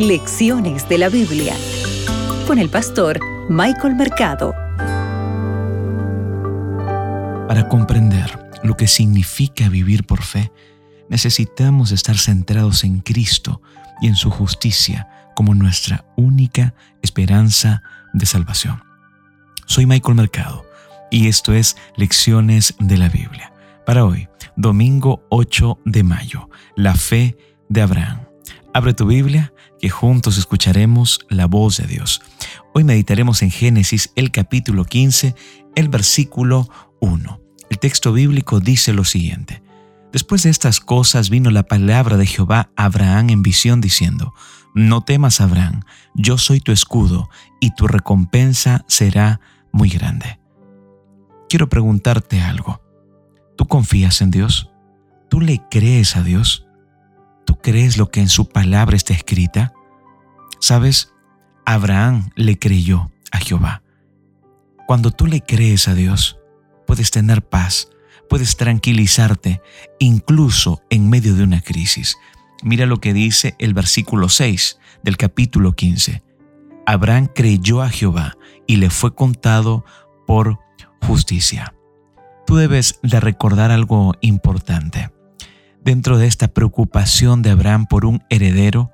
Lecciones de la Biblia con el pastor Michael Mercado. Para comprender lo que significa vivir por fe, necesitamos estar centrados en Cristo y en su justicia como nuestra única esperanza de salvación. Soy Michael Mercado y esto es Lecciones de la Biblia. Para hoy, domingo 8 de mayo, la fe de Abraham. Abre tu Biblia, que juntos escucharemos la voz de Dios. Hoy meditaremos en Génesis el capítulo 15, el versículo 1. El texto bíblico dice lo siguiente. Después de estas cosas vino la palabra de Jehová a Abraham en visión diciendo, No temas, Abraham, yo soy tu escudo, y tu recompensa será muy grande. Quiero preguntarte algo. ¿Tú confías en Dios? ¿Tú le crees a Dios? ¿Tú crees lo que en su palabra está escrita? Sabes, Abraham le creyó a Jehová. Cuando tú le crees a Dios, puedes tener paz, puedes tranquilizarte, incluso en medio de una crisis. Mira lo que dice el versículo 6 del capítulo 15. Abraham creyó a Jehová y le fue contado por justicia. Tú debes de recordar algo importante. Dentro de esta preocupación de Abraham por un heredero,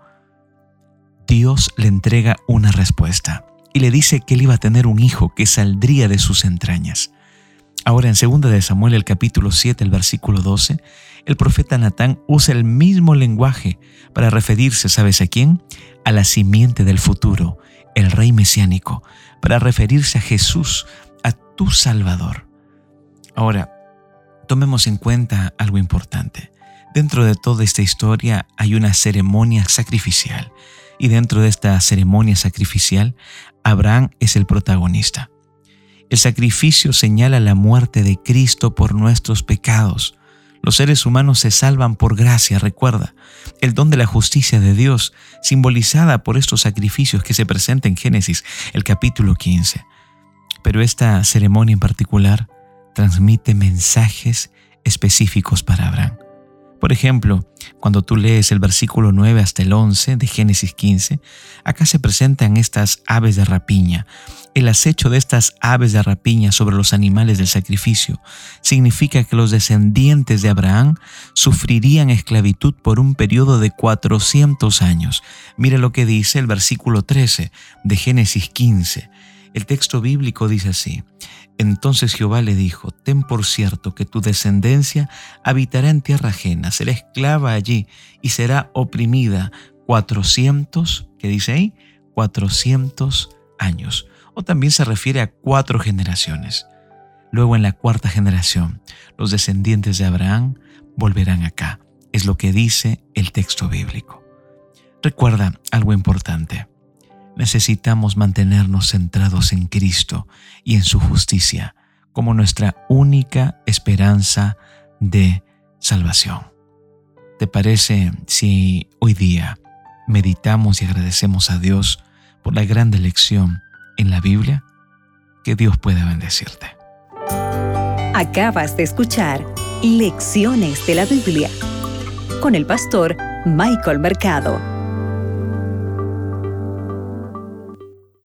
Dios le entrega una respuesta y le dice que él iba a tener un hijo que saldría de sus entrañas. Ahora en 2 de Samuel el capítulo 7 el versículo 12, el profeta Natán usa el mismo lenguaje para referirse, ¿sabes a quién? A la simiente del futuro, el rey mesiánico, para referirse a Jesús, a tu Salvador. Ahora, tomemos en cuenta algo importante. Dentro de toda esta historia hay una ceremonia sacrificial y dentro de esta ceremonia sacrificial Abraham es el protagonista. El sacrificio señala la muerte de Cristo por nuestros pecados. Los seres humanos se salvan por gracia, recuerda, el don de la justicia de Dios, simbolizada por estos sacrificios que se presentan en Génesis, el capítulo 15. Pero esta ceremonia en particular transmite mensajes específicos para Abraham. Por ejemplo, cuando tú lees el versículo 9 hasta el 11 de Génesis 15, acá se presentan estas aves de rapiña. El acecho de estas aves de rapiña sobre los animales del sacrificio significa que los descendientes de Abraham sufrirían esclavitud por un periodo de 400 años. Mire lo que dice el versículo 13 de Génesis 15. El texto bíblico dice así, entonces Jehová le dijo, ten por cierto que tu descendencia habitará en tierra ajena, será esclava allí y será oprimida cuatrocientos, ¿qué dice ahí? Cuatrocientos años. O también se refiere a cuatro generaciones. Luego en la cuarta generación, los descendientes de Abraham volverán acá. Es lo que dice el texto bíblico. Recuerda algo importante necesitamos mantenernos centrados en Cristo y en su justicia como nuestra única esperanza de salvación. ¿Te parece si hoy día meditamos y agradecemos a Dios por la gran lección en la Biblia? Que Dios pueda bendecirte. Acabas de escuchar Lecciones de la Biblia con el pastor Michael Mercado.